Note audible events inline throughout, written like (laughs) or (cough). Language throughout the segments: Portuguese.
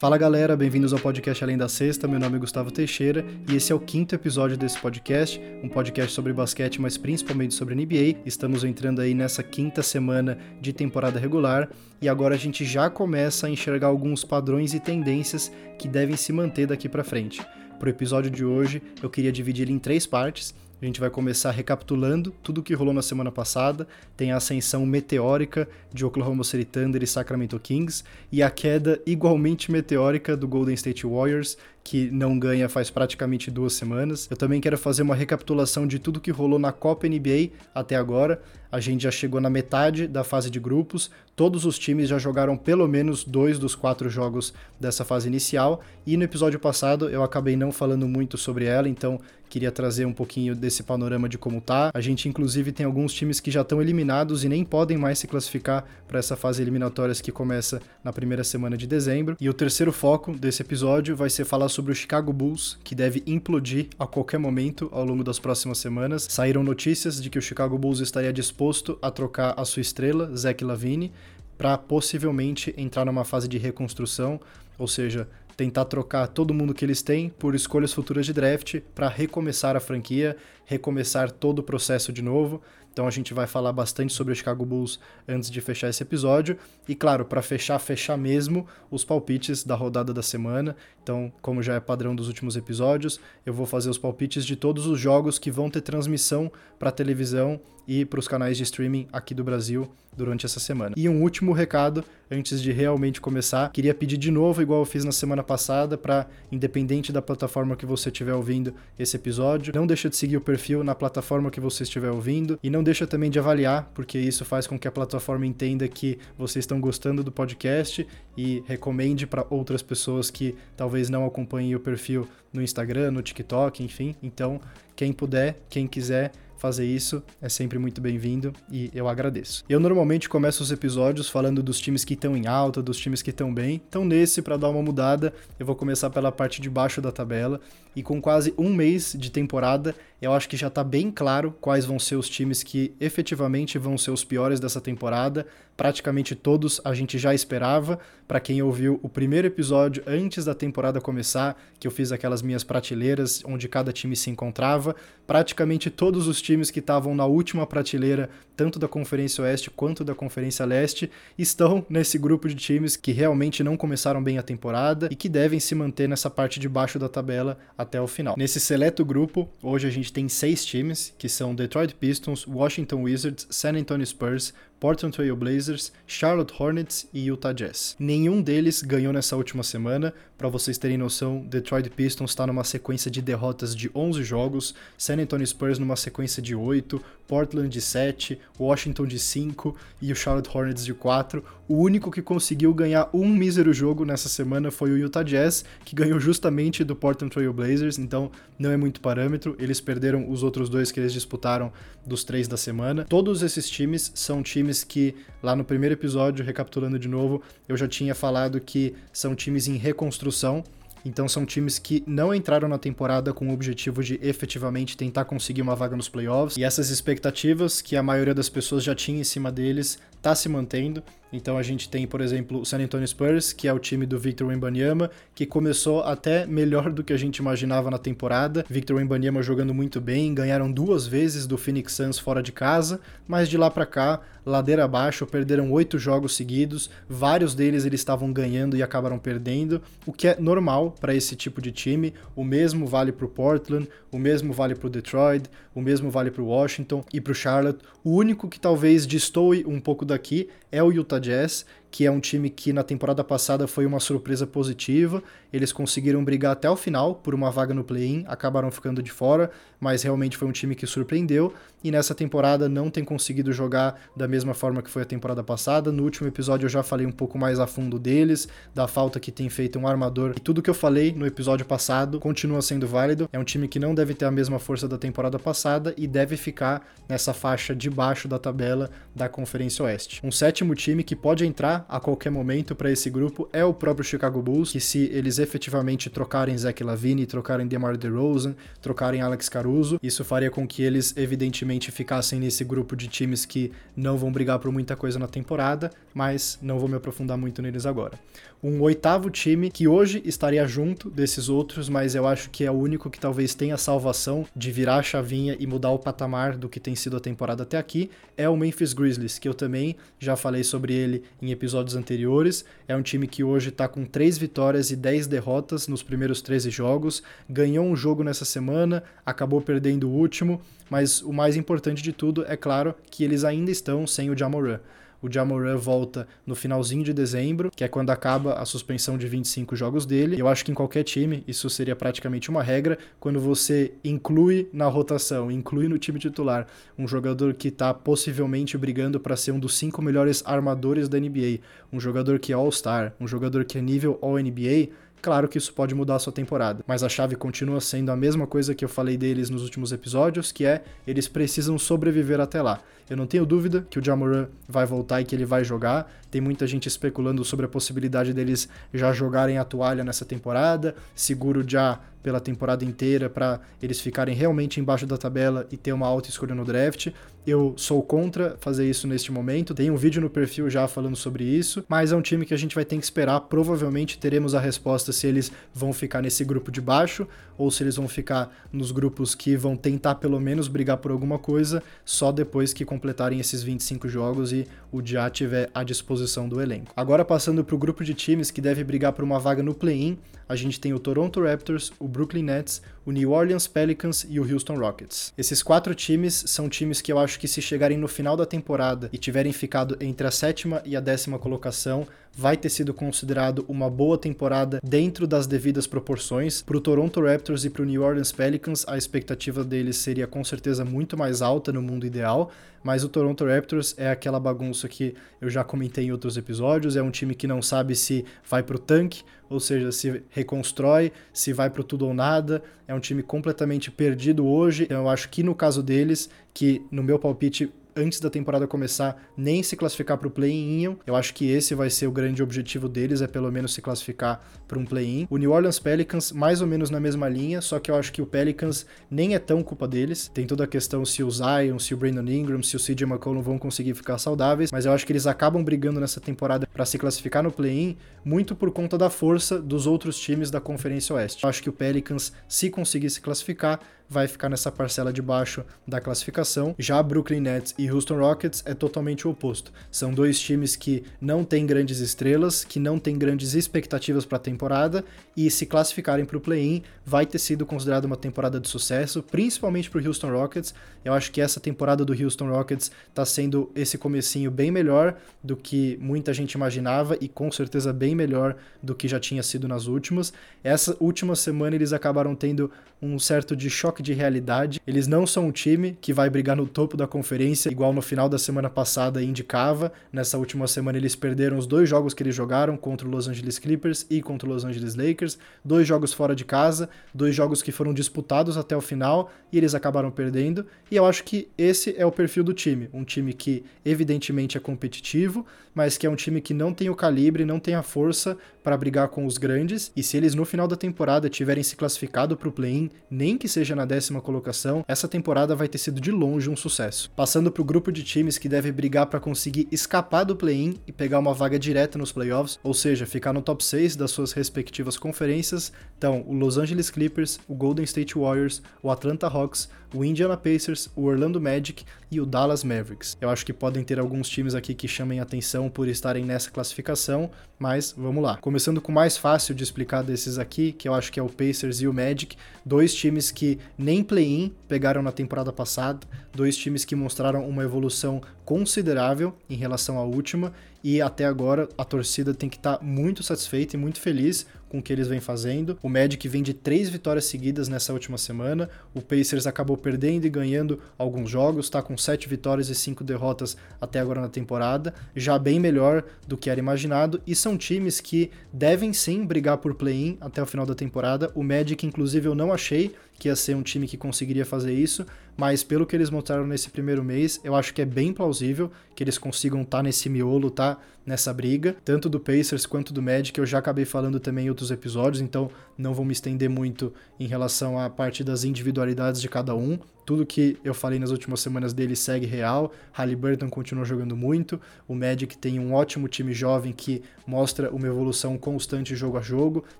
Fala galera, bem-vindos ao podcast Além da Sexta. Meu nome é Gustavo Teixeira e esse é o quinto episódio desse podcast, um podcast sobre basquete, mas principalmente sobre NBA. Estamos entrando aí nessa quinta semana de temporada regular e agora a gente já começa a enxergar alguns padrões e tendências que devem se manter daqui para frente. Para o episódio de hoje, eu queria dividir ele em três partes. A gente vai começar recapitulando tudo o que rolou na semana passada. Tem a ascensão meteórica de Oklahoma City Thunder e Sacramento Kings e a queda igualmente meteórica do Golden State Warriors, que não ganha faz praticamente duas semanas. Eu também quero fazer uma recapitulação de tudo que rolou na Copa NBA até agora. A gente já chegou na metade da fase de grupos, todos os times já jogaram pelo menos dois dos quatro jogos dessa fase inicial, e no episódio passado eu acabei não falando muito sobre ela, então queria trazer um pouquinho desse panorama de como tá. A gente inclusive tem alguns times que já estão eliminados e nem podem mais se classificar para essa fase eliminatórias que começa na primeira semana de dezembro. E o terceiro foco desse episódio vai ser falar sobre o Chicago Bulls, que deve implodir a qualquer momento ao longo das próximas semanas. Saíram notícias de que o Chicago Bulls estaria disposto a trocar a sua estrela, Zach Lavine, para possivelmente entrar numa fase de reconstrução, ou seja, tentar trocar todo mundo que eles têm por escolhas futuras de draft para recomeçar a franquia, recomeçar todo o processo de novo. Então a gente vai falar bastante sobre o Chicago Bulls antes de fechar esse episódio. E claro, para fechar, fechar mesmo os palpites da rodada da semana. Então, como já é padrão dos últimos episódios, eu vou fazer os palpites de todos os jogos que vão ter transmissão para televisão e para os canais de streaming aqui do Brasil durante essa semana. E um último recado antes de realmente começar, queria pedir de novo, igual eu fiz na semana passada, para independente da plataforma que você estiver ouvindo esse episódio, não deixa de seguir o perfil na plataforma que você estiver ouvindo e não deixa também de avaliar, porque isso faz com que a plataforma entenda que vocês estão gostando do podcast e recomende para outras pessoas que talvez não acompanhem o perfil no Instagram, no TikTok, enfim. Então, quem puder, quem quiser, fazer isso é sempre muito bem-vindo e eu agradeço. Eu normalmente começo os episódios falando dos times que estão em alta, dos times que estão bem. Então, nesse, para dar uma mudada, eu vou começar pela parte de baixo da tabela. E com quase um mês de temporada, eu acho que já está bem claro quais vão ser os times que efetivamente vão ser os piores dessa temporada. Praticamente todos a gente já esperava. Para quem ouviu o primeiro episódio antes da temporada começar, que eu fiz aquelas minhas prateleiras onde cada time se encontrava, praticamente todos os times que estavam na última prateleira, tanto da Conferência Oeste quanto da Conferência Leste, estão nesse grupo de times que realmente não começaram bem a temporada e que devem se manter nessa parte de baixo da tabela até o final. Nesse seleto grupo, hoje a gente tem seis times, que são Detroit Pistons, Washington Wizards, San Antonio Spurs, Portland Trail Blazers, Charlotte Hornets e Utah Jazz. Nenhum deles ganhou nessa última semana. Para vocês terem noção, Detroit Pistons está numa sequência de derrotas de 11 jogos, San Antonio Spurs numa sequência de 8, Portland de 7, Washington de 5 e o Charlotte Hornets de 4. O único que conseguiu ganhar um mísero jogo nessa semana foi o Utah Jazz, que ganhou justamente do Portland Trail Blazers, então não é muito parâmetro. Eles perderam os outros dois que eles disputaram dos três da semana. Todos esses times são times que, lá no primeiro episódio, recapitulando de novo, eu já tinha falado que são times em reconstrução. Então são times que não entraram na temporada com o objetivo de efetivamente tentar conseguir uma vaga nos playoffs. E essas expectativas que a maioria das pessoas já tinha em cima deles tá se mantendo. Então a gente tem, por exemplo, o San Antonio Spurs, que é o time do Victor Wembanyama, que começou até melhor do que a gente imaginava na temporada. Victor Wembanyama jogando muito bem, ganharam duas vezes do Phoenix Suns fora de casa, mas de lá para cá, ladeira abaixo, perderam oito jogos seguidos, vários deles eles estavam ganhando e acabaram perdendo, o que é normal para esse tipo de time. O mesmo vale para o Portland, o mesmo vale para o Detroit, o mesmo vale para o Washington e para o Charlotte. O único que talvez destoe um pouco daqui é o Utah Jazz, que é um time que na temporada passada foi uma surpresa positiva. Eles conseguiram brigar até o final por uma vaga no play-in, acabaram ficando de fora, mas realmente foi um time que surpreendeu e nessa temporada não tem conseguido jogar da mesma forma que foi a temporada passada. No último episódio eu já falei um pouco mais a fundo deles, da falta que tem feito um armador. E tudo que eu falei no episódio passado continua sendo válido. É um time que não deve ter a mesma força da temporada passada e deve ficar nessa faixa de baixo da tabela da Conferência Oeste. Um sétimo time que pode entrar a qualquer momento para esse grupo é o próprio Chicago Bulls, que se eles efetivamente trocarem Zach Lavine, trocarem DeMar DeRozan, trocarem Alex Caruso, isso faria com que eles evidentemente ficassem nesse grupo de times que não vão brigar por muita coisa na temporada, mas não vou me aprofundar muito neles agora. Um oitavo time que hoje estaria junto desses outros, mas eu acho que é o único que talvez tenha salvação de virar a chavinha e mudar o patamar do que tem sido a temporada até aqui, é o Memphis Grizzlies, que eu também já falei sobre ele em episódios anteriores. É um time que hoje está com 3 vitórias e 10 derrotas nos primeiros 13 jogos, ganhou um jogo nessa semana, acabou perdendo o último, mas o mais importante de tudo é claro que eles ainda estão sem o Jamoran o Jamoran volta no finalzinho de dezembro, que é quando acaba a suspensão de 25 jogos dele. Eu acho que em qualquer time isso seria praticamente uma regra. Quando você inclui na rotação, inclui no time titular um jogador que está possivelmente brigando para ser um dos cinco melhores armadores da NBA, um jogador que é All-Star, um jogador que é nível All-NBA, Claro que isso pode mudar a sua temporada, mas a chave continua sendo a mesma coisa que eu falei deles nos últimos episódios, que é eles precisam sobreviver até lá. Eu não tenho dúvida que o Jamoran vai voltar e que ele vai jogar. Tem muita gente especulando sobre a possibilidade deles já jogarem a toalha nessa temporada, seguro já pela temporada inteira para eles ficarem realmente embaixo da tabela e ter uma alta escolha no draft. Eu sou contra fazer isso neste momento. Tem um vídeo no perfil já falando sobre isso, mas é um time que a gente vai ter que esperar. Provavelmente teremos a resposta se eles vão ficar nesse grupo de baixo ou se eles vão ficar nos grupos que vão tentar pelo menos brigar por alguma coisa só depois que completarem esses 25 jogos e o Já tiver à disposição do elenco. Agora passando para o grupo de times que deve brigar por uma vaga no play-in, a gente tem o Toronto Raptors, o Brooklyn Nets, o New Orleans Pelicans e o Houston Rockets. Esses quatro times são times que eu acho que se chegarem no final da temporada e tiverem ficado entre a sétima e a décima colocação, vai ter sido considerado uma boa temporada dentro das devidas proporções. Para o Toronto Raptors e para o New Orleans Pelicans, a expectativa deles seria com certeza muito mais alta no mundo ideal, mas o Toronto Raptors é aquela bagunça que eu já comentei em outros episódios, é um time que não sabe se vai para o tanque, ou seja, se reconstrói, se vai para tudo ou nada, é um time completamente perdido hoje, então eu acho que no caso deles, que no meu palpite antes da temporada começar, nem se classificar para o play-in. Eu acho que esse vai ser o grande objetivo deles, é pelo menos se classificar para um play-in. O New Orleans Pelicans, mais ou menos na mesma linha, só que eu acho que o Pelicans nem é tão culpa deles. Tem toda a questão se o Zion, se o Brandon Ingram, se o CJ McCollum vão conseguir ficar saudáveis, mas eu acho que eles acabam brigando nessa temporada para se classificar no play-in, muito por conta da força dos outros times da Conferência Oeste. Eu acho que o Pelicans, se conseguir se classificar, vai ficar nessa parcela de baixo da classificação. Já Brooklyn Nets e Houston Rockets é totalmente o oposto. São dois times que não têm grandes estrelas, que não têm grandes expectativas para a temporada e se classificarem para o play-in vai ter sido considerado uma temporada de sucesso, principalmente para o Houston Rockets. Eu acho que essa temporada do Houston Rockets está sendo esse comecinho bem melhor do que muita gente imaginava e com certeza bem melhor do que já tinha sido nas últimas. Essa última semana eles acabaram tendo um certo de choque de realidade. Eles não são um time que vai brigar no topo da conferência, igual no final da semana passada indicava. Nessa última semana eles perderam os dois jogos que eles jogaram contra o Los Angeles Clippers e contra o Los Angeles Lakers, dois jogos fora de casa, dois jogos que foram disputados até o final e eles acabaram perdendo. E eu acho que esse é o perfil do time, um time que evidentemente é competitivo, mas que é um time que não tem o calibre, não tem a força para brigar com os grandes. E se eles no final da temporada tiverem se classificado para o play-in, nem que seja na décima colocação, essa temporada vai ter sido de longe um sucesso. Passando para o grupo de times que deve brigar para conseguir escapar do play-in e pegar uma vaga direta nos playoffs, ou seja, ficar no top 6 das suas respectivas conferências, então o Los Angeles Clippers, o Golden State Warriors, o Atlanta Hawks, o Indiana Pacers, o Orlando Magic e o Dallas Mavericks. Eu acho que podem ter alguns times aqui que chamem atenção por estarem nessa classificação, mas vamos lá. Começando com o mais fácil de explicar desses aqui, que eu acho que é o Pacers e o Magic, dois times que nem play-in pegaram na temporada passada, dois times que mostraram uma evolução considerável em relação à última e até agora a torcida tem que estar tá muito satisfeita e muito feliz com o que eles vêm fazendo. O Magic vem de três vitórias seguidas nessa última semana. O Pacers acabou perdendo e ganhando alguns jogos, está com sete vitórias e cinco derrotas até agora na temporada, já bem melhor do que era imaginado. E são times que devem sim brigar por play-in até o final da temporada. O Magic, inclusive, eu não achei que ia ser um time que conseguiria fazer isso, mas pelo que eles mostraram nesse primeiro mês, eu acho que é bem plausível que eles consigam estar tá nesse miolo, tá? Nessa briga, tanto do Pacers quanto do Magic, eu já acabei falando também em outros episódios, então não vou me estender muito em relação à parte das individualidades de cada um. Tudo que eu falei nas últimas semanas dele segue real. Halliburton continua jogando muito. O Magic tem um ótimo time jovem que mostra uma evolução constante jogo a jogo.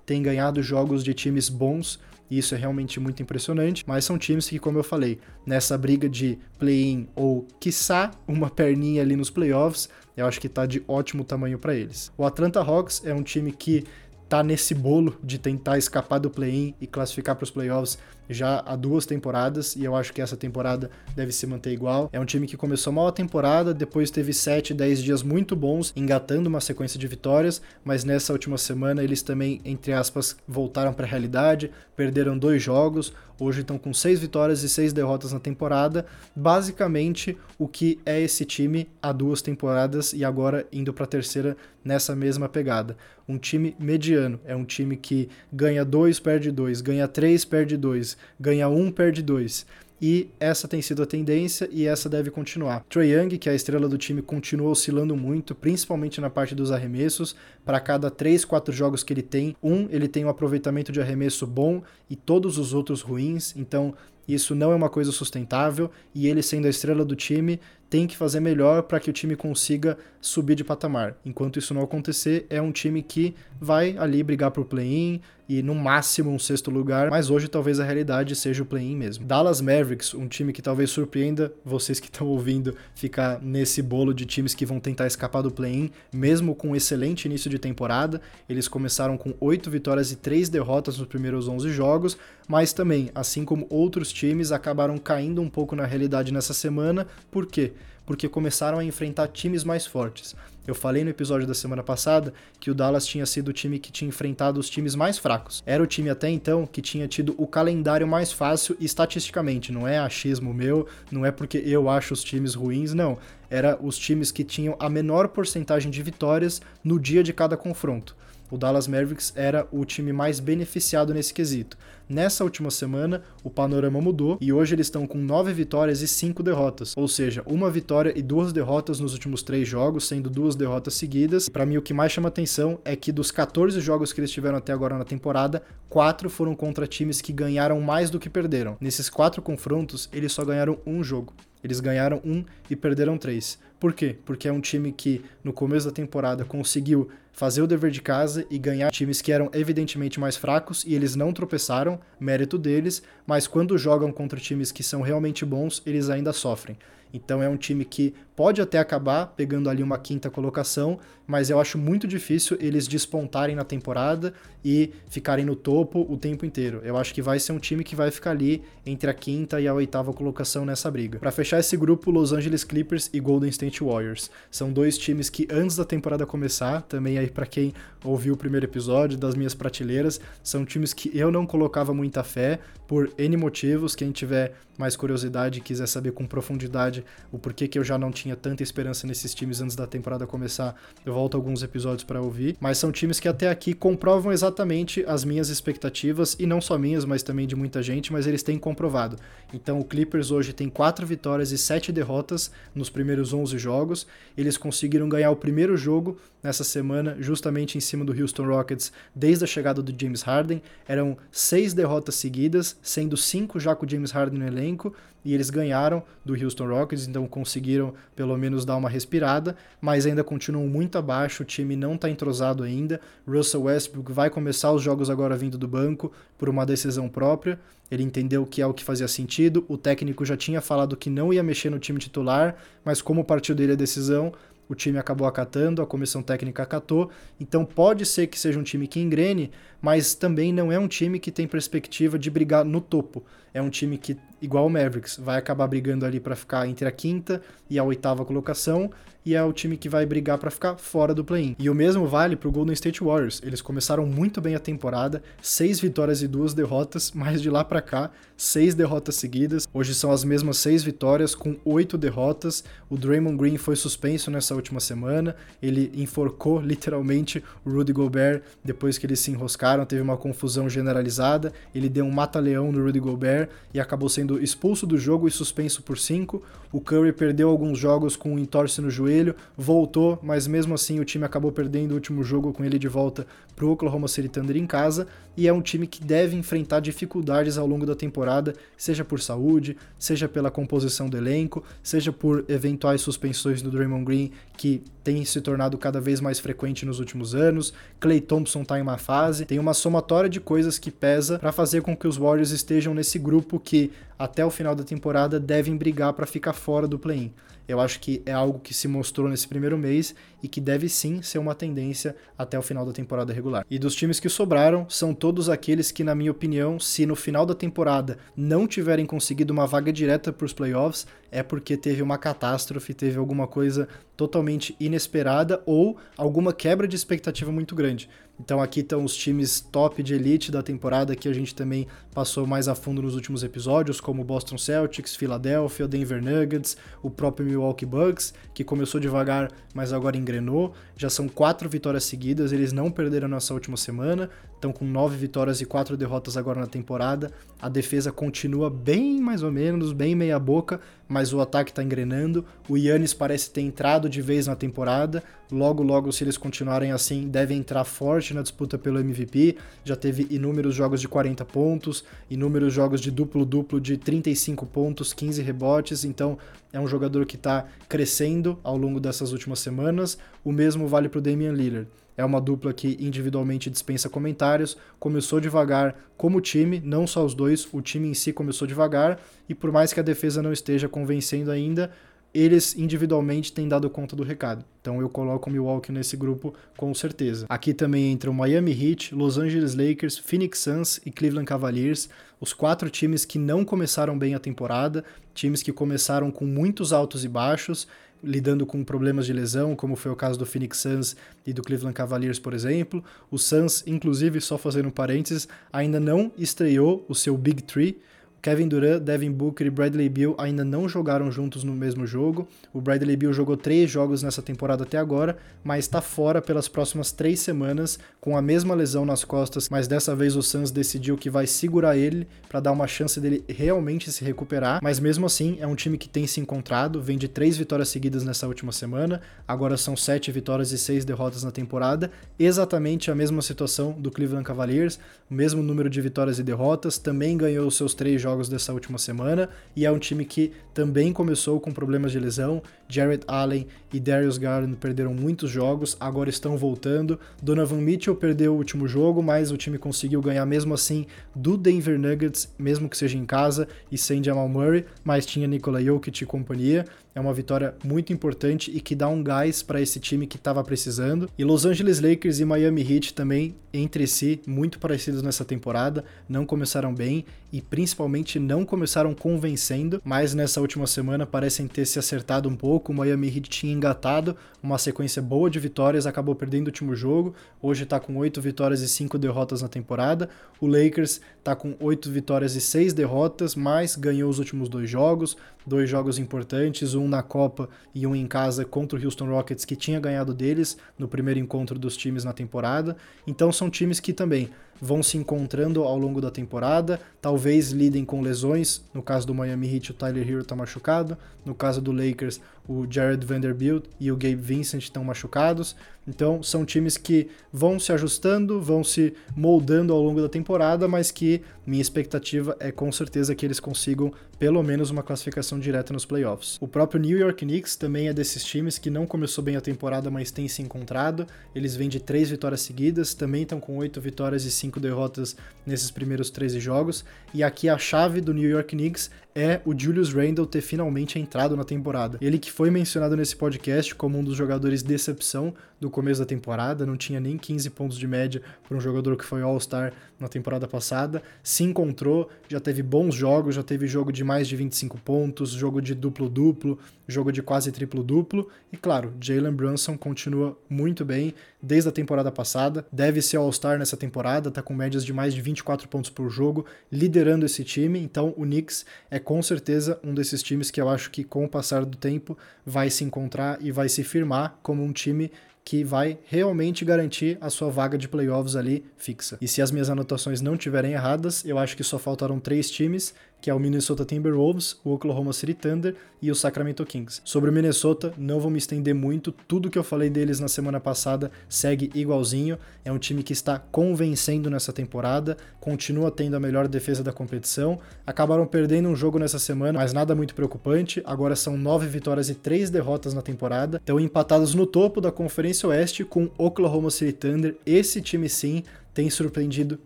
Tem ganhado jogos de times bons e isso é realmente muito impressionante. Mas são times que, como eu falei, nessa briga de play-in ou quiçá uma perninha ali nos playoffs, eu acho que tá de ótimo tamanho para eles. O Atlanta Hawks é um time que tá nesse bolo de tentar escapar do play-in e classificar para os playoffs já há duas temporadas e eu acho que essa temporada deve se manter igual. É um time que começou mal a temporada, depois teve 7, 10 dias muito bons, engatando uma sequência de vitórias, mas nessa última semana eles também, entre aspas, voltaram para a realidade, perderam dois jogos, hoje estão com seis vitórias e seis derrotas na temporada, basicamente o que é esse time há duas temporadas e agora indo para a terceira nessa mesma pegada. Um time mediano, é um time que ganha dois, perde dois, ganha três, perde dois, ganha um, perde dois. E essa tem sido a tendência e essa deve continuar. Trae Young, que é a estrela do time, continua oscilando muito, principalmente na parte dos arremessos. Para cada 3, 4 jogos que ele tem, um ele tem um aproveitamento de arremesso bom e todos os outros ruins. Então, isso não é uma coisa sustentável e ele, sendo a estrela do time, tem que fazer melhor para que o time consiga subir de patamar. Enquanto isso não acontecer, é um time que vai ali brigar por play-in e no máximo um sexto lugar, mas hoje talvez a realidade seja o play-in mesmo. Dallas Mavericks, um time que talvez surpreenda vocês que estão ouvindo ficar nesse bolo de times que vão tentar escapar do play-in, mesmo com um excelente início de temporada. Eles começaram com 8 vitórias e 3 derrotas nos primeiros 11 jogos, mas também, assim como outros times, acabaram caindo um pouco na realidade nessa semana. Por quê? Porque começaram a enfrentar times mais fortes. Eu falei no episódio da semana passada que o Dallas tinha sido o time que tinha enfrentado os times mais fracos. Era o time até então que tinha tido o calendário mais fácil estatisticamente. Não é achismo meu, não é porque eu acho os times ruins, não. Era os times que tinham a menor porcentagem de vitórias no dia de cada confronto o Dallas Mavericks era o time mais beneficiado nesse quesito. Nessa última semana, o panorama mudou e hoje eles estão com 9 vitórias e 5 derrotas, ou seja, uma vitória e duas derrotas nos últimos três jogos, sendo duas derrotas seguidas. Para mim, o que mais chama atenção é que dos 14 jogos que eles tiveram até agora na temporada, quatro foram contra times que ganharam mais do que perderam. Nesses quatro confrontos, eles só ganharam um jogo. Eles ganharam um e perderam três. Por quê? Porque é um time que no começo da temporada conseguiu fazer o dever de casa e ganhar times que eram evidentemente mais fracos e eles não tropeçaram, mérito deles, mas quando jogam contra times que são realmente bons, eles ainda sofrem. Então é um time que pode até acabar pegando ali uma quinta colocação, mas eu acho muito difícil eles despontarem na temporada e ficarem no topo o tempo inteiro. Eu acho que vai ser um time que vai ficar ali entre a quinta e a oitava colocação nessa briga. Para fechar esse grupo, Los Angeles Clippers e Golden State Warriors. São dois times que antes da temporada começar, também aí para quem ouviu o primeiro episódio das minhas prateleiras, são times que eu não colocava muita fé por N motivos, quem tiver mais curiosidade e quiser saber com profundidade o porquê que eu já não tinha tanta esperança nesses times antes da temporada começar, eu volto alguns episódios para ouvir. Mas são times que até aqui comprovam exatamente as minhas expectativas, e não só minhas, mas também de muita gente, mas eles têm comprovado. Então o Clippers hoje tem 4 vitórias e 7 derrotas nos primeiros 11 jogos. Eles conseguiram ganhar o primeiro jogo nessa semana, justamente em cima do Houston Rockets, desde a chegada do James Harden. Eram seis derrotas seguidas, sendo cinco já com o James Harden no elenco, e eles ganharam do Houston Rockets, então conseguiram pelo menos dar uma respirada, mas ainda continuam muito abaixo, o time não está entrosado ainda. Russell Westbrook vai começar os jogos agora vindo do banco por uma decisão própria. Ele entendeu que é o que fazia sentido. O técnico já tinha falado que não ia mexer no time titular, mas como partiu dele a decisão, o time acabou acatando, a comissão técnica acatou. Então pode ser que seja um time que engrene, mas também não é um time que tem perspectiva de brigar no topo. É um time que, igual o Mavericks, vai acabar brigando ali para ficar entre a quinta e a oitava colocação, e é o time que vai brigar para ficar fora do play-in. E o mesmo vale para o Golden State Warriors. Eles começaram muito bem a temporada, seis vitórias e duas derrotas, mas de lá para cá, seis derrotas seguidas. Hoje são as mesmas seis vitórias com oito derrotas. O Draymond Green foi suspenso nessa última semana. Ele enforcou (laughs) literalmente o Rudy Gobert depois que eles se enroscaram. Teve uma confusão generalizada. Ele deu um mata-leão no Rudy Gobert e acabou sendo expulso do jogo e suspenso por 5. O Curry perdeu alguns jogos com um entorse no joelho, voltou, mas mesmo assim o time acabou perdendo o último jogo com ele de volta para o Oklahoma City Thunder em casa. E é um time que deve enfrentar dificuldades ao longo da temporada, seja por saúde, seja pela composição do elenco, seja por eventuais suspensões do Draymond Green, que tem se tornado cada vez mais frequente nos últimos anos. Clay Thompson está em uma fase, tem uma somatória de coisas que pesa para fazer com que os Warriors estejam nesse grupo que até o final da temporada devem brigar para ficar fora do play-in. Eu acho que é algo que se mostrou nesse primeiro mês e que deve sim ser uma tendência até o final da temporada regular. E dos times que sobraram, são todos aqueles que, na minha opinião, se no final da temporada não tiverem conseguido uma vaga direta para os playoffs, é porque teve uma catástrofe, teve alguma coisa totalmente inesperada ou alguma quebra de expectativa muito grande. Então aqui estão os times top de elite da temporada que a gente também passou mais a fundo nos últimos episódios, como Boston Celtics, Philadelphia, Denver Nuggets, o próprio Milwaukee Bucks, que começou devagar, mas agora engrenou. Já são quatro vitórias seguidas, eles não perderam nessa última semana, estão com nove vitórias e quatro derrotas agora na temporada. A defesa continua bem mais ou menos, bem meia boca, mas o ataque está engrenando. O Yannis parece ter entrado de vez na temporada. Logo, logo, se eles continuarem assim, devem entrar forte na disputa pelo MVP. Já teve inúmeros jogos de 40 pontos, inúmeros jogos de duplo-duplo de 35 pontos, 15 rebotes. Então, é um jogador que está crescendo ao longo dessas últimas semanas. O mesmo vale para o Damian Lillard. É uma dupla que individualmente dispensa comentários. Começou devagar como time, não só os dois, o time em si começou devagar. E por mais que a defesa não esteja convencendo ainda, eles individualmente têm dado conta do recado. Então eu coloco o Milwaukee nesse grupo com certeza. Aqui também entram Miami Heat, Los Angeles Lakers, Phoenix Suns e Cleveland Cavaliers, os quatro times que não começaram bem a temporada, times que começaram com muitos altos e baixos, lidando com problemas de lesão, como foi o caso do Phoenix Suns e do Cleveland Cavaliers, por exemplo. O Suns, inclusive, só fazendo parênteses, ainda não estreou o seu Big Three, Kevin Durant, Devin Booker e Bradley Beal ainda não jogaram juntos no mesmo jogo. O Bradley Beal jogou três jogos nessa temporada até agora, mas está fora pelas próximas três semanas com a mesma lesão nas costas. Mas dessa vez o Suns decidiu que vai segurar ele para dar uma chance dele realmente se recuperar. Mas mesmo assim é um time que tem se encontrado, vem de três vitórias seguidas nessa última semana. Agora são sete vitórias e seis derrotas na temporada, exatamente a mesma situação do Cleveland Cavaliers, o mesmo número de vitórias e derrotas. Também ganhou seus três jogos jogos dessa última semana e é um time que também começou com problemas de lesão. Jared Allen e Darius Garland perderam muitos jogos, agora estão voltando. Donovan Mitchell perdeu o último jogo, mas o time conseguiu ganhar mesmo assim do Denver Nuggets, mesmo que seja em casa e sem Jamal Murray, mas tinha Nikola Jokic e companhia. É uma vitória muito importante e que dá um gás para esse time que estava precisando. E Los Angeles Lakers e Miami Heat também entre si muito parecidos nessa temporada, não começaram bem e principalmente não começaram convencendo, mas nessa última semana parecem ter se acertado um pouco. O Miami Heat tinha engatado uma sequência boa de vitórias, acabou perdendo o último jogo. Hoje está com 8 vitórias e 5 derrotas na temporada. O Lakers está com 8 vitórias e 6 derrotas, mas ganhou os últimos dois jogos, dois jogos importantes, um na Copa e um em casa contra o Houston Rockets, que tinha ganhado deles no primeiro encontro dos times na temporada. Então são times que também vão se encontrando ao longo da temporada, talvez lidem com lesões. No caso do Miami Heat, o Tyler Hero está machucado. No caso do Lakers, o Jared Vanderbilt e o Gabe Vincent estão machucados. Então, são times que vão se ajustando, vão se moldando ao longo da temporada, mas que minha expectativa é com certeza que eles consigam pelo menos uma classificação direta nos playoffs. O próprio New York Knicks também é desses times que não começou bem a temporada, mas tem se encontrado. Eles vêm de três vitórias seguidas, também estão com oito vitórias e cinco derrotas nesses primeiros 13 jogos. E aqui a chave do New York Knicks é o Julius Randle ter finalmente entrado na temporada. Ele que foi mencionado nesse podcast como um dos jogadores decepção do começo da temporada, não tinha nem 15 pontos de média para um jogador que foi All-Star na temporada passada, se encontrou, já teve bons jogos, já teve jogo de mais de 25 pontos, jogo de duplo-duplo, jogo de quase triplo-duplo, e claro, Jalen Brunson continua muito bem desde a temporada passada, deve ser All-Star nessa temporada, tá com médias de mais de 24 pontos por jogo, liderando esse time, então o Knicks é com certeza um desses times que eu acho que com o passar do tempo vai se encontrar e vai se firmar como um time que vai realmente garantir a sua vaga de playoffs ali fixa. E se as minhas anotações não tiverem erradas, eu acho que só faltaram três times que é o Minnesota Timberwolves, o Oklahoma City Thunder e o Sacramento Kings. Sobre o Minnesota, não vou me estender muito, tudo que eu falei deles na semana passada segue igualzinho. É um time que está convencendo nessa temporada, continua tendo a melhor defesa da competição. Acabaram perdendo um jogo nessa semana, mas nada muito preocupante. Agora são nove vitórias e três derrotas na temporada. Estão empatados no topo da Conferência Oeste com Oklahoma City Thunder. Esse time sim tem surpreendido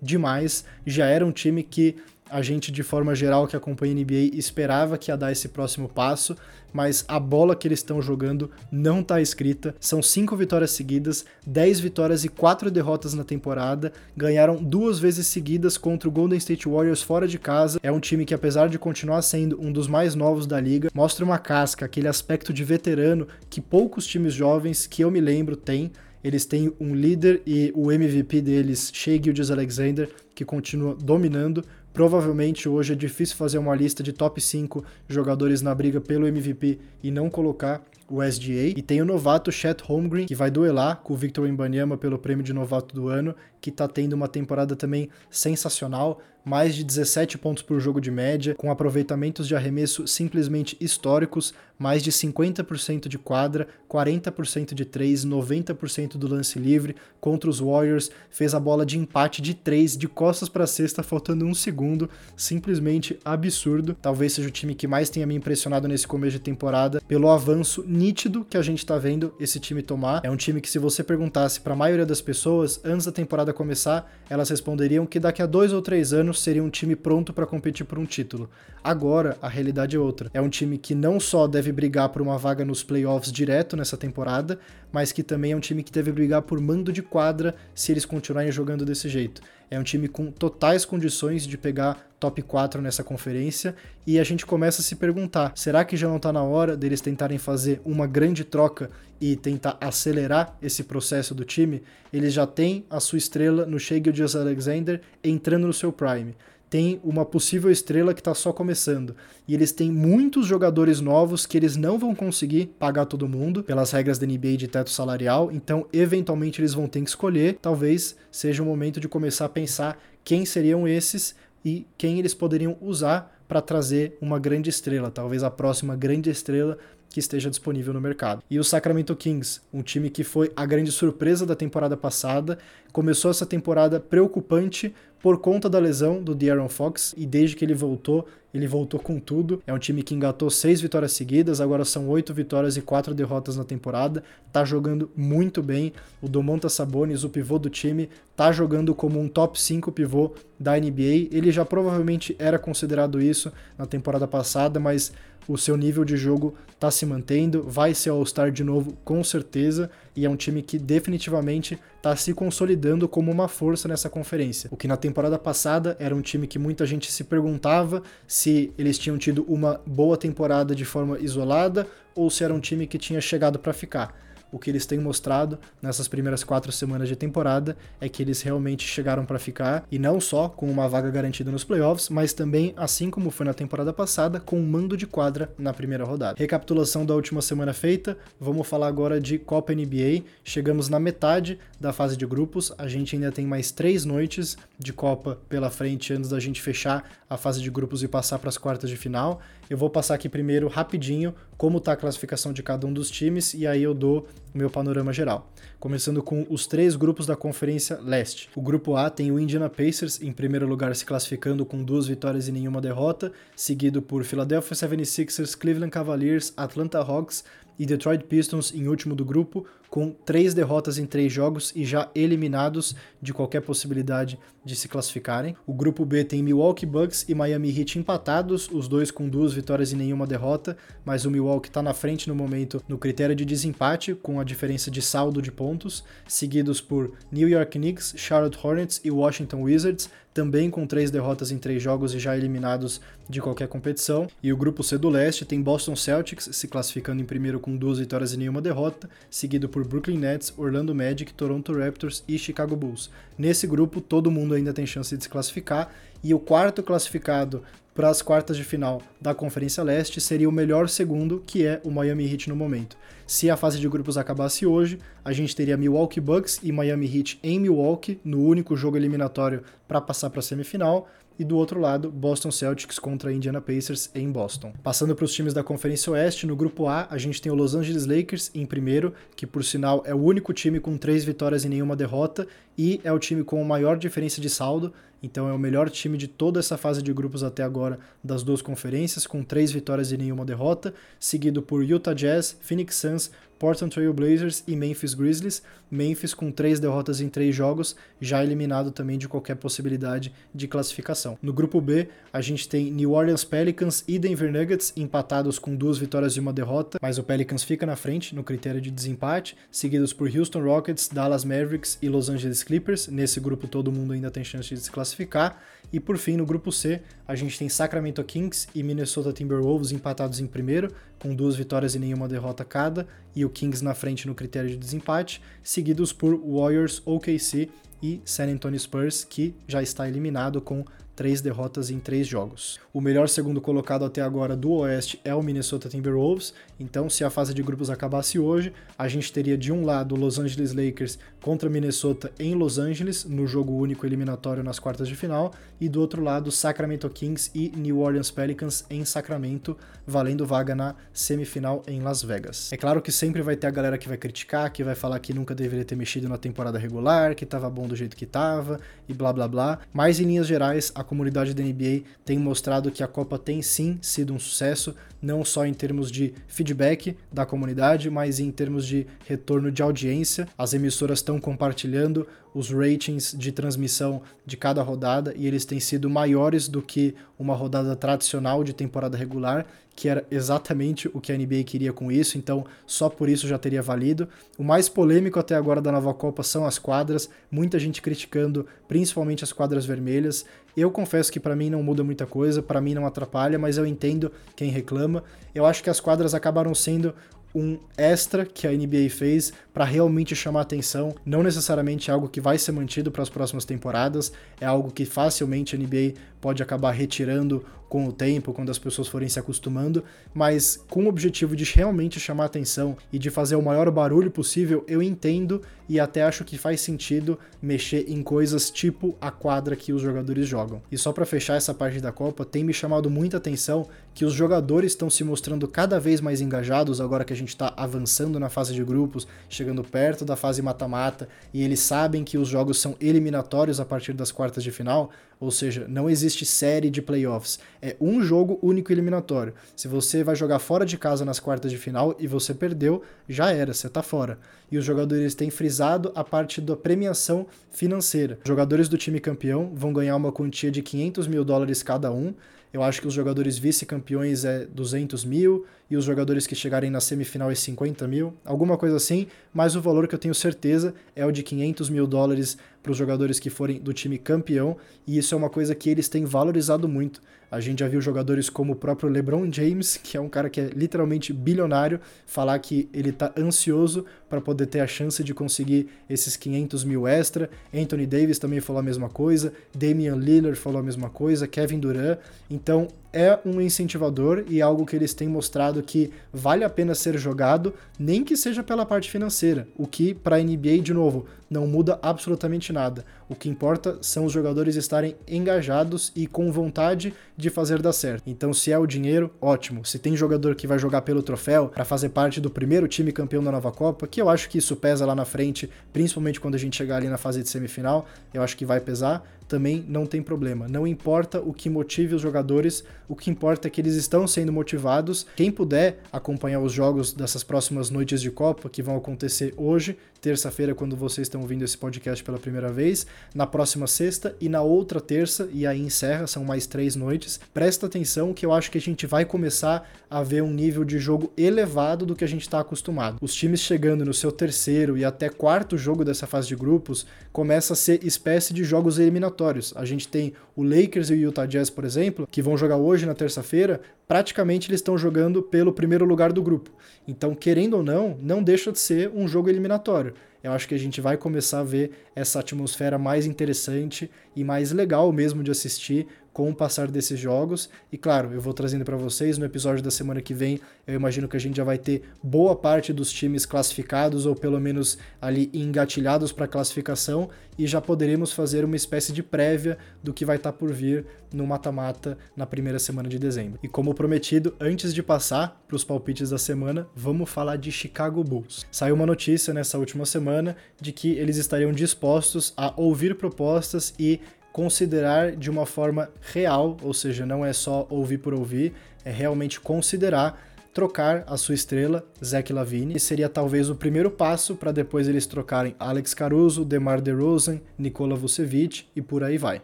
demais. Já era um time que a gente, de forma geral, que acompanha a NBA, esperava que ia dar esse próximo passo, mas a bola que eles estão jogando não está escrita. São cinco vitórias seguidas, dez vitórias e quatro derrotas na temporada. Ganharam duas vezes seguidas contra o Golden State Warriors fora de casa. É um time que, apesar de continuar sendo um dos mais novos da liga, mostra uma casca, aquele aspecto de veterano que poucos times jovens que eu me lembro têm. Eles têm um líder e o MVP deles, Shea Gildas Alexander, que continua dominando. Provavelmente hoje é difícil fazer uma lista de top 5 jogadores na briga pelo MVP e não colocar o SGA. E tem o novato Chet Holmgren, que vai duelar com o Victor Wembanyama pelo prêmio de novato do ano, que tá tendo uma temporada também sensacional mais de 17 pontos por jogo de média, com aproveitamentos de arremesso simplesmente históricos, mais de 50% de quadra, 40% de 3, 90% do lance livre. Contra os Warriors, fez a bola de empate de 3 de costas para cesta, faltando um segundo, simplesmente absurdo. Talvez seja o time que mais tenha me impressionado nesse começo de temporada, pelo avanço nítido que a gente está vendo esse time tomar. É um time que, se você perguntasse para a maioria das pessoas antes da temporada começar, elas responderiam que daqui a dois ou três anos seria um time pronto para competir por um título. Agora, a realidade é outra. É um time que não só deve brigar por uma vaga nos playoffs direto nessa temporada, mas que também é um time que deve brigar por mando de quadra se eles continuarem jogando desse jeito. É um time com totais condições de pegar top 4 nessa conferência e a gente começa a se perguntar: será que já não está na hora deles tentarem fazer uma grande troca e tentar acelerar esse processo do time? Eles já têm a sua estrela no Shea Gilgeous Alexander entrando no seu prime tem uma possível estrela que está só começando. E eles têm muitos jogadores novos que eles não vão conseguir pagar todo mundo pelas regras da NBA de teto salarial, então eventualmente eles vão ter que escolher. Talvez seja o momento de começar a pensar quem seriam esses e quem eles poderiam usar para trazer uma grande estrela, talvez a próxima grande estrela que esteja disponível no mercado. E o Sacramento Kings, um time que foi a grande surpresa da temporada passada, começou essa temporada preocupante por conta da lesão do De'Aaron Fox e desde que ele voltou, ele voltou com tudo. É um time que engatou seis vitórias seguidas, agora são oito vitórias e quatro derrotas na temporada. Tá jogando muito bem. O Domantas Sabonis, o pivô do time, tá jogando como um top 5 pivô da NBA. Ele já provavelmente era considerado isso na temporada passada, mas o seu nível de jogo está se mantendo, vai ser All-Star de novo, com certeza, e é um time que definitivamente está se consolidando como uma força nessa conferência. O que na temporada passada era um time que muita gente se perguntava se eles tinham tido uma boa temporada de forma isolada ou se era um time que tinha chegado para ficar o que eles têm mostrado nessas primeiras quatro semanas de temporada é que eles realmente chegaram para ficar e não só com uma vaga garantida nos playoffs, mas também, assim como foi na temporada passada, com um mando de quadra na primeira rodada. Recapitulação da última semana feita, vamos falar agora de Copa NBA. Chegamos na metade da fase de grupos, a gente ainda tem mais três noites de Copa pela frente antes da gente fechar a fase de grupos e passar para as quartas de final. Eu vou passar aqui primeiro rapidinho como está a classificação de cada um dos times e aí eu dou o meu panorama geral. Começando com os três grupos da Conferência Leste. O grupo A tem o Indiana Pacers em primeiro lugar se classificando com duas vitórias e nenhuma derrota, seguido por Philadelphia 76ers, Cleveland Cavaliers, Atlanta Hawks, e Detroit Pistons em último do grupo, com três derrotas em três jogos e já eliminados de qualquer possibilidade de se classificarem. O grupo B tem Milwaukee Bucks e Miami Heat empatados, os dois com duas vitórias e nenhuma derrota, mas o Milwaukee está na frente no momento no critério de desempate, com a diferença de saldo de pontos, seguidos por New York Knicks, Charlotte Hornets e Washington Wizards, também com três derrotas em três jogos e já eliminados de qualquer competição. E o grupo C do leste tem Boston Celtics se classificando em primeiro com duas vitórias e nenhuma derrota, seguido por Brooklyn Nets, Orlando Magic, Toronto Raptors e Chicago Bulls. Nesse grupo, todo mundo ainda tem chance de se classificar, e o quarto classificado para as quartas de final da Conferência Leste seria o melhor segundo, que é o Miami Heat no momento. se a fase de grupos acabasse hoje, a gente teria Milwaukee Bucks e Miami Heat em Milwaukee, no único jogo eliminatório para passar para a semifinal, e do outro lado, Boston Celtics contra Indiana Pacers em Boston. Passando para os times da Conferência Oeste, no grupo A, a gente tem o Los Angeles Lakers em primeiro, que por sinal é o único time com três vitórias e nenhuma derrota, e é o time com a maior diferença de saldo, então é o melhor time de toda essa fase de grupos até agora das duas conferências, com três vitórias e nenhuma derrota, seguido por Utah Jazz, Phoenix Suns, Portland Trail Blazers e Memphis Grizzlies. Memphis com três derrotas em três jogos, já eliminado também de qualquer possibilidade de classificação. No grupo B, a gente tem New Orleans Pelicans e Denver Nuggets empatados com duas vitórias e uma derrota, mas o Pelicans fica na frente no critério de desempate, seguidos por Houston Rockets, Dallas Mavericks e Los Angeles Clippers. Nesse grupo todo mundo ainda tem chance de se classificar. E por fim, no grupo C, a gente tem Sacramento Kings e Minnesota Timberwolves empatados em primeiro, com duas vitórias e nenhuma derrota cada, e o Kings na frente no critério de desempate, seguidos por Warriors, OKC e San Antonio Spurs, que já está eliminado com três derrotas em três jogos. O melhor segundo colocado até agora do Oeste é o Minnesota Timberwolves, então se a fase de grupos acabasse hoje, a gente teria de um lado Los Angeles Lakers contra Minnesota em Los Angeles, no jogo único eliminatório nas quartas de final, e do outro lado Sacramento Kings e New Orleans Pelicans em Sacramento, valendo vaga na semifinal em Las Vegas. É claro que sempre vai ter a galera que vai criticar, que vai falar que nunca deveria ter mexido na temporada regular, que tava bom do jeito que tava e blá blá blá, mas em linhas gerais a comunidade da NBA tem mostrado que a Copa tem sim sido um sucesso, não só em termos de feedback da comunidade, mas em termos de retorno de audiência. As emissoras estão compartilhando os ratings de transmissão de cada rodada e eles têm sido maiores do que uma rodada tradicional de temporada regular, que era exatamente o que a NBA queria com isso, então só por isso já teria valido. O mais polêmico até agora da nova Copa são as quadras, muita gente criticando, principalmente as quadras vermelhas. Eu confesso que para mim não muda muita coisa, para mim não atrapalha, mas eu entendo quem reclama. Eu acho que as quadras acabaram sendo um extra que a NBA fez para realmente chamar atenção, não necessariamente algo que vai ser mantido para as próximas temporadas, é algo que facilmente a NBA pode acabar retirando com o tempo, quando as pessoas forem se acostumando, mas com o objetivo de realmente chamar atenção e de fazer o maior barulho possível, eu entendo e até acho que faz sentido mexer em coisas tipo a quadra que os jogadores jogam. E só para fechar essa parte da Copa, tem me chamado muita atenção que os jogadores estão se mostrando cada vez mais engajados agora que a gente está avançando na fase de grupos, chegando perto da fase mata-mata, e eles sabem que os jogos são eliminatórios a partir das quartas de final, ou seja, não existe série de playoffs. É um jogo único eliminatório. Se você vai jogar fora de casa nas quartas de final e você perdeu, já era, você tá fora. E os jogadores têm frisado a parte da premiação financeira. Jogadores do time campeão vão ganhar uma quantia de 500 mil dólares cada um. Eu acho que os jogadores vice-campeões é 200 mil e os jogadores que chegarem na semifinal é 50 mil, alguma coisa assim, mas o valor que eu tenho certeza é o de 500 mil dólares para os jogadores que forem do time campeão, e isso é uma coisa que eles têm valorizado muito. A gente já viu jogadores como o próprio LeBron James, que é um cara que é literalmente bilionário, falar que ele está ansioso para poder ter a chance de conseguir esses 500 mil extra. Anthony Davis também falou a mesma coisa, Damian Lillard falou a mesma coisa, Kevin Durant. Então é um incentivador e algo que eles têm mostrado que vale a pena ser jogado, nem que seja pela parte financeira, o que para a NBA, de novo, não muda absolutamente nada. O que importa são os jogadores estarem engajados e com vontade de fazer dar certo. Então, se é o dinheiro, ótimo. Se tem jogador que vai jogar pelo troféu para fazer parte do primeiro time campeão da nova Copa, que eu acho que isso pesa lá na frente, principalmente quando a gente chegar ali na fase de semifinal, eu acho que vai pesar também não tem problema. Não importa o que motive os jogadores, o que importa é que eles estão sendo motivados. Quem puder acompanhar os jogos dessas próximas noites de Copa, que vão acontecer hoje, terça-feira, quando vocês estão ouvindo esse podcast pela primeira vez, na próxima sexta e na outra terça, e aí encerra, são mais três noites. Presta atenção que eu acho que a gente vai começar a ver um nível de jogo elevado do que a gente está acostumado. Os times chegando no seu terceiro e até quarto jogo dessa fase de grupos começa a ser espécie de jogos eliminatórios. A gente tem o Lakers e o Utah Jazz, por exemplo, que vão jogar hoje na terça-feira, praticamente eles estão jogando pelo primeiro lugar do grupo. Então, querendo ou não, não deixa de ser um jogo eliminatório. Eu acho que a gente vai começar a ver essa atmosfera mais interessante e mais legal mesmo de assistir com o passar desses jogos. E claro, eu vou trazendo para vocês no episódio da semana que vem. Eu imagino que a gente já vai ter boa parte dos times classificados ou pelo menos ali engatilhados para classificação e já poderemos fazer uma espécie de prévia do que vai estar tá por vir no mata-mata na primeira semana de dezembro. E como prometido, antes de passar para os palpites da semana, vamos falar de Chicago Bulls. Saiu uma notícia nessa última semana de que eles estariam dispostos a ouvir propostas e considerar de uma forma real, ou seja, não é só ouvir por ouvir, é realmente considerar trocar a sua estrela, Zach Lavine, e seria talvez o primeiro passo para depois eles trocarem Alex Caruso, DeMar DeRozan, Nikola Vucevic e por aí vai.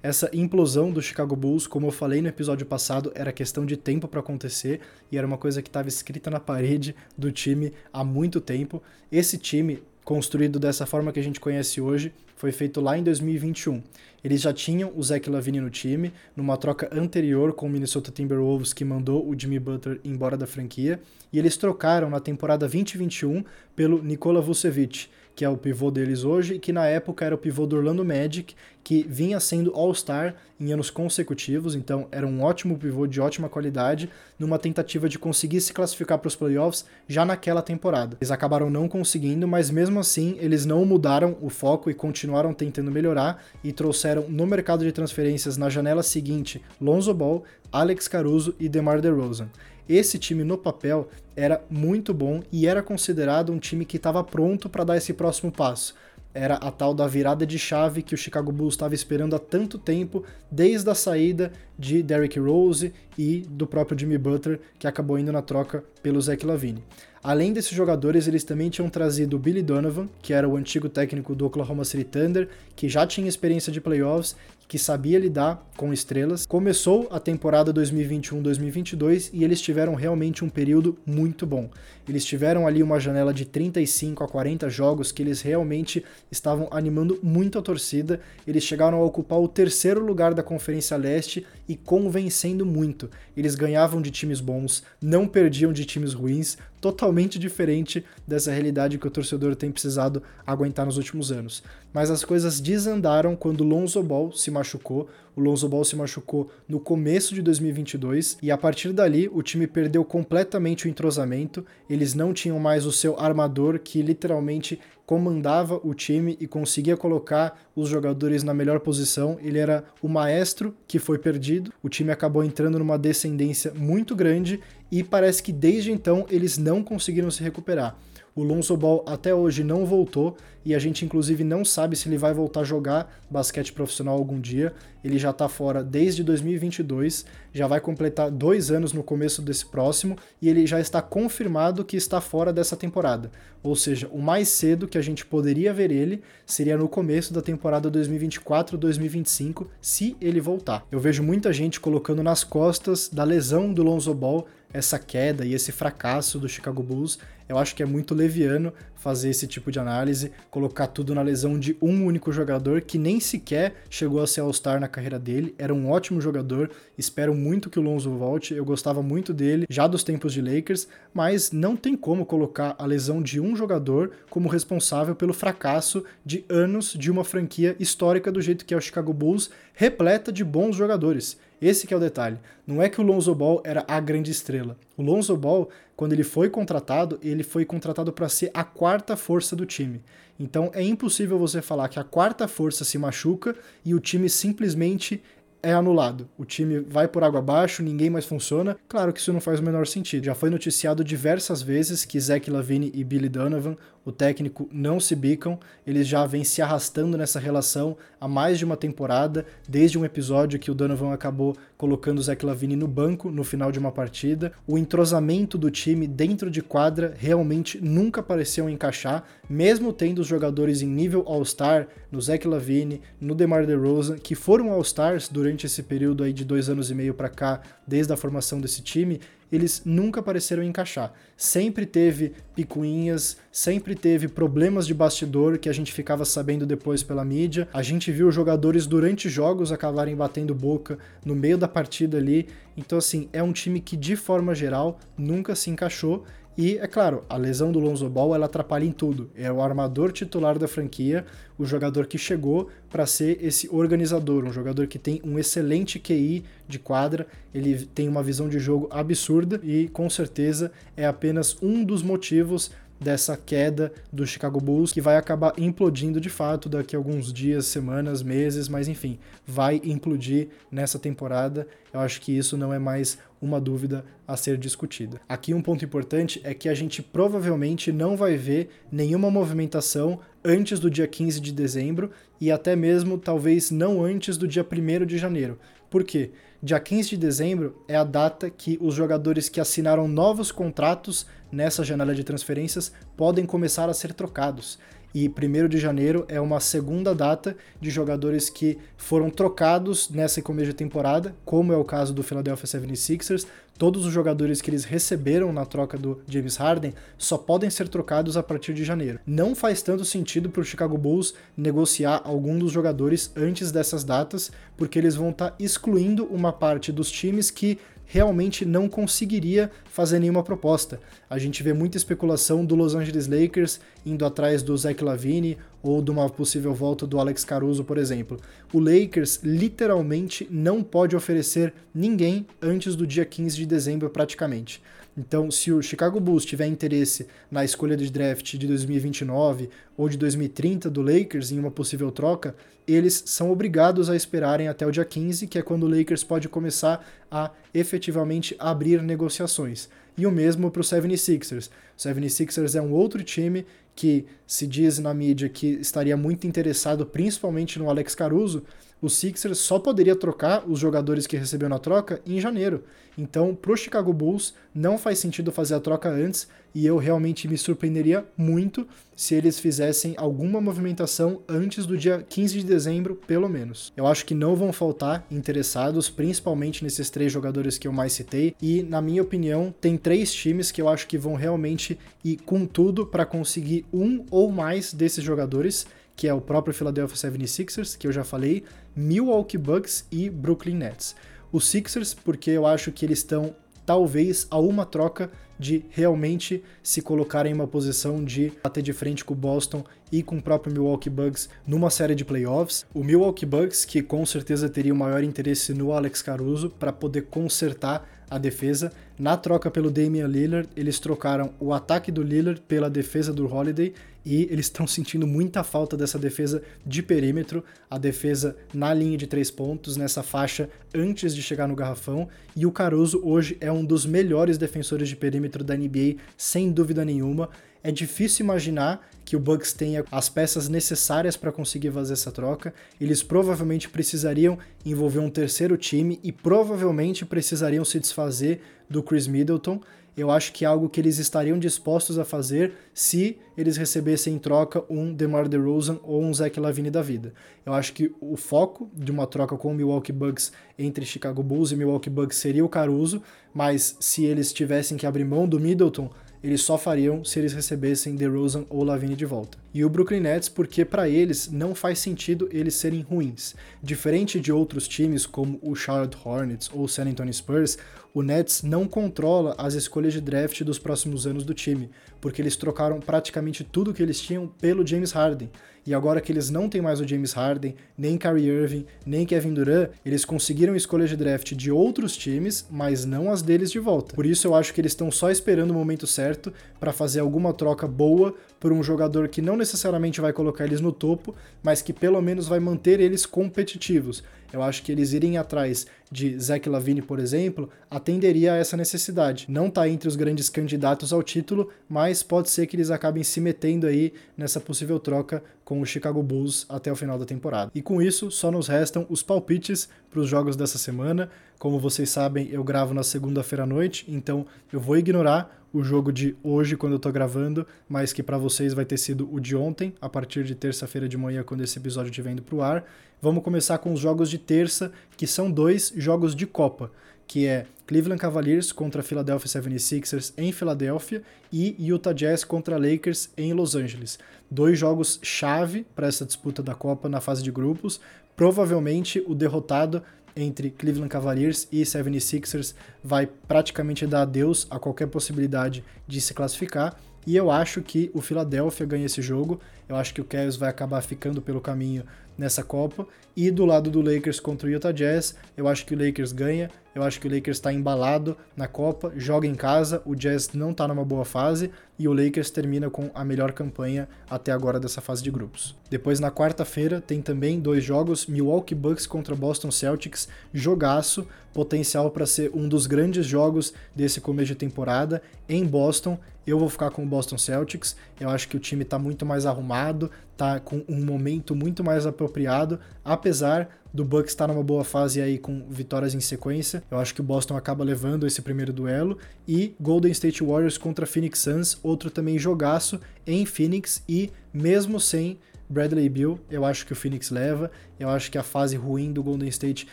Essa implosão do Chicago Bulls, como eu falei no episódio passado, era questão de tempo para acontecer e era uma coisa que estava escrita na parede do time há muito tempo. Esse time construído dessa forma que a gente conhece hoje, foi feito lá em 2021. Eles já tinham o Zach Lavine no time, numa troca anterior com o Minnesota Timberwolves que mandou o Jimmy Butler embora da franquia, e eles trocaram na temporada 2021 pelo Nikola Vucevic, que é o pivô deles hoje e que na época era o pivô do Orlando Magic, que vinha sendo All-Star em anos consecutivos, então era um ótimo pivô de ótima qualidade, numa tentativa de conseguir se classificar para os playoffs já naquela temporada. Eles acabaram não conseguindo, mas mesmo assim eles não mudaram o foco e continuaram tentando melhorar e trouxeram no mercado de transferências na janela seguinte Lonzo Ball, Alex Caruso e DeMar DeRozan esse time no papel era muito bom e era considerado um time que estava pronto para dar esse próximo passo. Era a tal da virada de chave que o Chicago Bulls estava esperando há tanto tempo, desde a saída de Derrick Rose e do próprio Jimmy Butler, que acabou indo na troca pelo Zach Lavine. Além desses jogadores, eles também tinham trazido o Billy Donovan, que era o antigo técnico do Oklahoma City Thunder, que já tinha experiência de playoffs que sabia lidar com estrelas. Começou a temporada 2021-2022 e eles tiveram realmente um período muito bom. Eles tiveram ali uma janela de 35 a 40 jogos que eles realmente estavam animando muito a torcida. Eles chegaram a ocupar o terceiro lugar da Conferência Leste e convencendo muito. Eles ganhavam de times bons, não perdiam de times ruins, totalmente diferente dessa realidade que o torcedor tem precisado aguentar nos últimos anos. Mas as coisas desandaram quando Lonzo Ball se machucou. O Lonzo Ball se machucou no começo de 2022 e a partir dali o time perdeu completamente o entrosamento. Eles não tinham mais o seu armador que literalmente comandava o time e conseguia colocar os jogadores na melhor posição. Ele era o maestro que foi perdido. O time acabou entrando numa descendência muito grande e parece que desde então eles não conseguiram se recuperar. O Lonzo Ball até hoje não voltou e a gente inclusive não sabe se ele vai voltar a jogar basquete profissional algum dia. Ele já está fora desde 2022, já vai completar dois anos no começo desse próximo e ele já está confirmado que está fora dessa temporada. Ou seja, o mais cedo que a gente poderia ver ele seria no começo da temporada 2024-2025, se ele voltar. Eu vejo muita gente colocando nas costas da lesão do Lonzo Ball essa queda e esse fracasso do Chicago Bulls. Eu acho que é muito leviano fazer esse tipo de análise, colocar tudo na lesão de um único jogador que nem sequer chegou a ser All-Star na carreira dele. Era um ótimo jogador, espero muito que o Lonzo volte. Eu gostava muito dele já dos tempos de Lakers, mas não tem como colocar a lesão de um jogador como responsável pelo fracasso de anos de uma franquia histórica do jeito que é o Chicago Bulls, repleta de bons jogadores. Esse é o detalhe. Não é que o Lonzo Ball era a grande estrela. O Lonzo Ball, quando ele foi contratado, ele foi contratado para ser a quarta força do time. Então é impossível você falar que a quarta força se machuca e o time simplesmente é anulado. O time vai por água abaixo, ninguém mais funciona. Claro que isso não faz o menor sentido. Já foi noticiado diversas vezes que Zach Lavine e Billy Donovan, o técnico, não se bicam. Eles já vêm se arrastando nessa relação há mais de uma temporada, desde um episódio que o Donovan acabou colocando o Zach Lavine no banco no final de uma partida. O entrosamento do time dentro de quadra realmente nunca pareceu encaixar, mesmo tendo os jogadores em nível All-Star, no Zach Lavine, no DeMar DeRozan, que foram All-Stars durante esse período aí de dois anos e meio para cá, desde a formação desse time, eles nunca pareceram encaixar. Sempre teve picuinhas, sempre teve problemas de bastidor que a gente ficava sabendo depois pela mídia. A gente viu jogadores durante jogos acabarem batendo boca no meio da partida ali. Então, assim, é um time que de forma geral nunca se encaixou E, é claro, a lesão do Lonzo Ball ela atrapalha em tudo. É o armador titular da franquia, o jogador que chegou para ser esse organizador, um jogador que tem um excelente QI de quadra, ele tem uma visão de jogo absurda e com certeza é apenas um dos motivos dessa queda do Chicago Bulls, que vai acabar implodindo de fato daqui a alguns dias, semanas, meses, mas enfim, vai implodir nessa temporada. Eu acho que isso não é mais uma dúvida a ser discutida. Aqui um ponto importante é que a gente provavelmente não vai ver nenhuma movimentação antes do dia 15 de dezembro e até mesmo talvez não antes do dia 1 de janeiro. Por quê? Dia 15 de dezembro é a data que os jogadores que assinaram novos contratos nessa janela de transferências podem começar a ser trocados e 1 de janeiro é uma segunda data de jogadores que foram trocados nessa começo de temporada, como é o caso do Philadelphia 76ers. Todos os jogadores que eles receberam na troca do James Harden só podem ser trocados a partir de janeiro. Não faz tanto sentido para o Chicago Bulls negociar algum dos jogadores antes dessas datas, porque eles vão estar tá excluindo uma parte dos times que realmente não conseguiria fazer nenhuma proposta. A gente vê muita especulação do Los Angeles Lakers indo atrás do Zach Lavine ou de uma possível volta do Alex Caruso, por exemplo. O Lakers literalmente não pode oferecer ninguém antes do dia 15 de dezembro, praticamente. Então, se o Chicago Bulls tiver interesse na escolha de draft de 2029 ou de 2030 do Lakers em uma possível troca, eles são obrigados a esperarem até o dia 15, que é quando o Lakers pode começar a efetivamente abrir negociações. E o mesmo para o 76ers. O 76ers é um outro time que se diz na mídia que estaria muito interessado principalmente no Alex Caruso, o Sixers só poderia trocar os jogadores que recebeu na troca em janeiro. Então, pro Chicago Bulls, não faz sentido fazer a troca antes, e eu realmente me surpreenderia muito se eles fizessem alguma movimentação antes do dia 15 de dezembro, pelo menos. Eu acho que não vão faltar interessados, principalmente nesses três jogadores que eu mais citei, e na minha opinião, tem três times que eu acho que vão realmente ir com tudo para conseguir um ou mais desses jogadores que é o próprio Philadelphia 76ers, que eu já falei, Milwaukee Bucks e Brooklyn Nets. Os Sixers, porque eu acho que eles estão talvez a uma troca de realmente se colocarem em uma posição de bater de frente com o Boston e com o próprio Milwaukee Bucks numa série de playoffs. O Milwaukee Bucks, que com certeza teria o maior interesse no Alex Caruso para poder consertar a defesa. Na troca pelo Damian Lillard, eles trocaram o ataque do Lillard pela defesa do Holiday e eles estão sentindo muita falta dessa defesa de perímetro, a defesa na linha de três pontos, nessa faixa antes de chegar no garrafão. E o Caruso hoje é um dos melhores defensores de perímetro da NBA, sem dúvida nenhuma. É difícil imaginar que o Bucks tenha as peças necessárias para conseguir fazer essa troca. Eles provavelmente precisariam envolver um terceiro time e provavelmente precisariam se desfazer do Chris Middleton. Eu acho que é algo que eles estariam dispostos a fazer se eles recebessem em troca um DeMar DeRozan ou um Zach Lavine da vida. Eu acho que o foco de uma troca com o Milwaukee Bucks entre Chicago Bulls e Milwaukee Bucks seria o Caruso, mas se eles tivessem que abrir mão do Middleton, eles só fariam se eles recebessem DeRozan ou Lavine de volta. E o Brooklyn Nets porque para eles não faz sentido eles serem ruins. Diferente de outros times como o Charlotte Hornets ou o San Antonio Spurs, o Nets não controla as escolhas de draft dos próximos anos do time, porque eles trocaram praticamente tudo que eles tinham pelo James Harden. E agora que eles não têm mais o James Harden, nem Kyrie Irving, nem Kevin Durant, eles conseguiram escolhas de draft de outros times, mas não as deles de volta. Por isso eu acho que eles estão só esperando o momento certo para fazer alguma troca boa por um jogador que não necessariamente vai colocar eles no topo, mas que pelo menos vai manter eles competitivos. Eu acho que eles irem atrás de Zach Lavine, por exemplo, atenderia a essa necessidade. Não está entre os grandes candidatos ao título, mas pode ser que eles acabem se metendo aí nessa possível troca com o Chicago Bulls até o final da temporada. E com isso, só nos restam os palpites para os jogos dessa semana. Como vocês sabem, eu gravo na segunda-feira à noite, então eu vou ignorar o jogo de hoje quando eu tô gravando, mas que para vocês vai ter sido o de ontem, a partir de terça-feira de manhã quando esse episódio estiver indo pro ar. Vamos começar com os jogos de terça, que são dois jogos de Copa, que é Cleveland Cavaliers contra Philadelphia 76ers em Filadélfia e Utah Jazz contra Lakers em Los Angeles. Dois jogos chave para essa disputa da Copa na fase de grupos. Provavelmente o derrotado entre Cleveland Cavaliers e 76ers vai praticamente dar adeus a qualquer possibilidade de se classificar. E eu acho que o Philadelphia ganha esse jogo. Eu acho que o Cavs vai acabar ficando pelo caminho nessa Copa. E do lado do Lakers contra o Utah Jazz, eu acho que o Lakers ganha. Eu acho que o Lakers está embalado na Copa, joga em casa, o Jazz não está numa boa fase e o Lakers termina com a melhor campanha até agora dessa fase de grupos. Depois na quarta-feira tem também dois jogos, Milwaukee Bucks contra Boston Celtics, jogaço, potencial para ser um dos grandes jogos desse começo de temporada em Boston. Eu vou ficar com o Boston Celtics. Eu acho que o time está muito mais arrumado, tá com um momento muito mais apropriado, apesar do Bucks estar numa boa fase aí com vitórias em sequência. Eu acho que o Boston acaba levando esse primeiro duelo e Golden State Warriors contra Phoenix Suns, outro também jogaço em Phoenix e mesmo sem Bradley Bill, eu acho que o Phoenix leva. Eu acho que a fase ruim do Golden State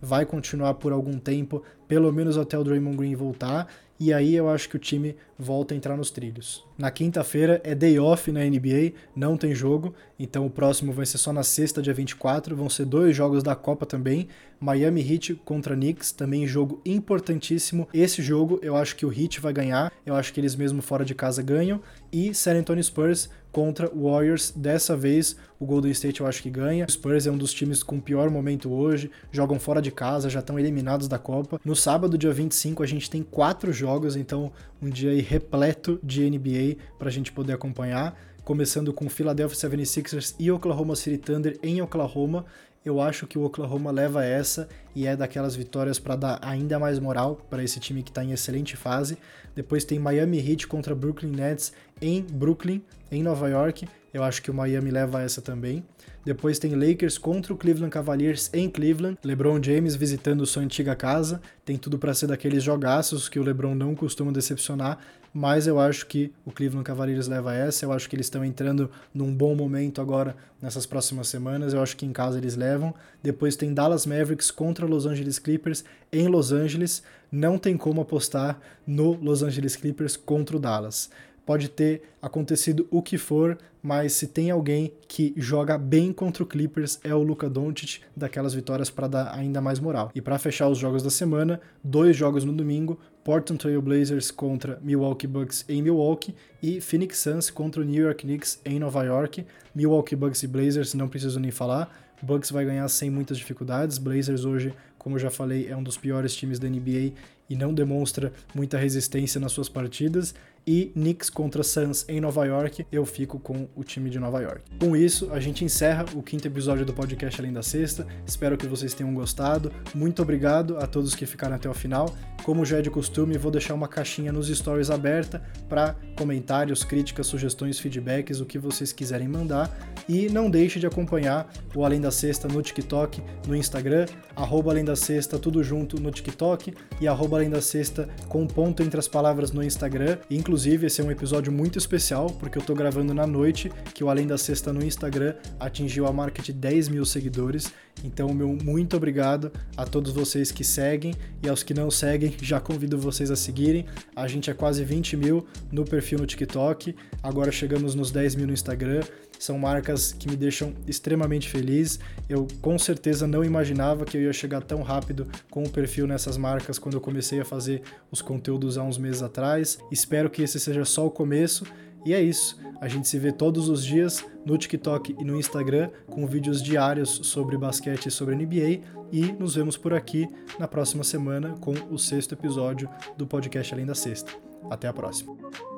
vai continuar por algum tempo, pelo menos até o Draymond Green voltar e aí eu acho que o time volta a entrar nos trilhos. Na quinta-feira é day off na NBA, não tem jogo, então o próximo vai ser só na sexta, dia 24, vão ser dois jogos da Copa também, Miami Heat contra Knicks, também jogo importantíssimo. Esse jogo eu acho que o Heat vai ganhar, eu acho que eles mesmo fora de casa ganham, e San Antonio Spurs contra Warriors. Dessa vez, o Golden State eu acho que ganha. O Spurs é um dos times com pior momento hoje, jogam fora de casa, já estão eliminados da Copa. No sábado, dia 25, a gente tem quatro jogos, então um dia aí repleto de NBA para a gente poder acompanhar. Começando com Philadelphia 76ers e Oklahoma City Thunder em Oklahoma. Eu acho que o Oklahoma leva essa e é daquelas vitórias para dar ainda mais moral para esse time que está em excelente fase. Depois tem Miami Heat contra Brooklyn Nets em Brooklyn, em Nova York. Eu acho que o Miami leva essa também. Depois tem Lakers contra o Cleveland Cavaliers em Cleveland. LeBron James visitando sua antiga casa. Tem tudo para ser daqueles jogaços que o LeBron não costuma decepcionar, mas eu acho que o Cleveland Cavaliers leva essa. Eu acho que eles estão entrando num bom momento agora nessas próximas semanas. Eu acho que em casa eles levam. Depois tem Dallas Mavericks contra Los Angeles Clippers em Los Angeles. Não tem como apostar no Los Angeles Clippers contra o Dallas pode ter acontecido o que for, mas se tem alguém que joga bem contra o Clippers é o Luka Doncic, daquelas vitórias para dar ainda mais moral. E para fechar os jogos da semana, dois jogos no domingo, Portland Trail Blazers contra Milwaukee Bucks em Milwaukee e Phoenix Suns contra o New York Knicks em Nova York. Milwaukee Bucks e Blazers não preciso nem falar. Bucks vai ganhar sem muitas dificuldades. Blazers hoje, como eu já falei, é um dos piores times da NBA e não demonstra muita resistência nas suas partidas e Knicks contra Suns em Nova York, eu fico com o time de Nova York. Com isso, a gente encerra o quinto episódio do podcast Além da Sexta. Espero que vocês tenham gostado. Muito obrigado a todos que ficaram até o final. Como já é de costume, vou deixar uma caixinha nos stories aberta para comentários, críticas, sugestões, feedbacks, o que vocês quiserem mandar. E não deixe de acompanhar o Além da Sexta no TikTok, no Instagram, arroba Além da Sexta, tudo junto no TikTok e arroba Além da Sexta com ponto entre as palavras no Instagram. Inclusive, Inclusive, esse é um episódio muito especial, porque eu tô gravando na noite, que o Além da Sexta no Instagram atingiu a marca de 10 mil seguidores. Então, meu muito obrigado a todos vocês que seguem e aos que não seguem, (laughs) já convido vocês a seguirem. A gente é quase 20 mil no perfil no TikTok, agora chegamos nos 10 mil no Instagram. São marcas que me deixam extremamente feliz. Eu com certeza não imaginava que eu ia chegar tão rápido com o perfil nessas marcas quando eu comecei a fazer os conteúdos há uns meses atrás. Espero que esse seja só o começo. E é isso. A gente se vê todos os dias no TikTok e no Instagram com vídeos diários sobre basquete e sobre NBA. E nos vemos por aqui na próxima semana com o sexto episódio do podcast Além da Sexta. Até a próxima.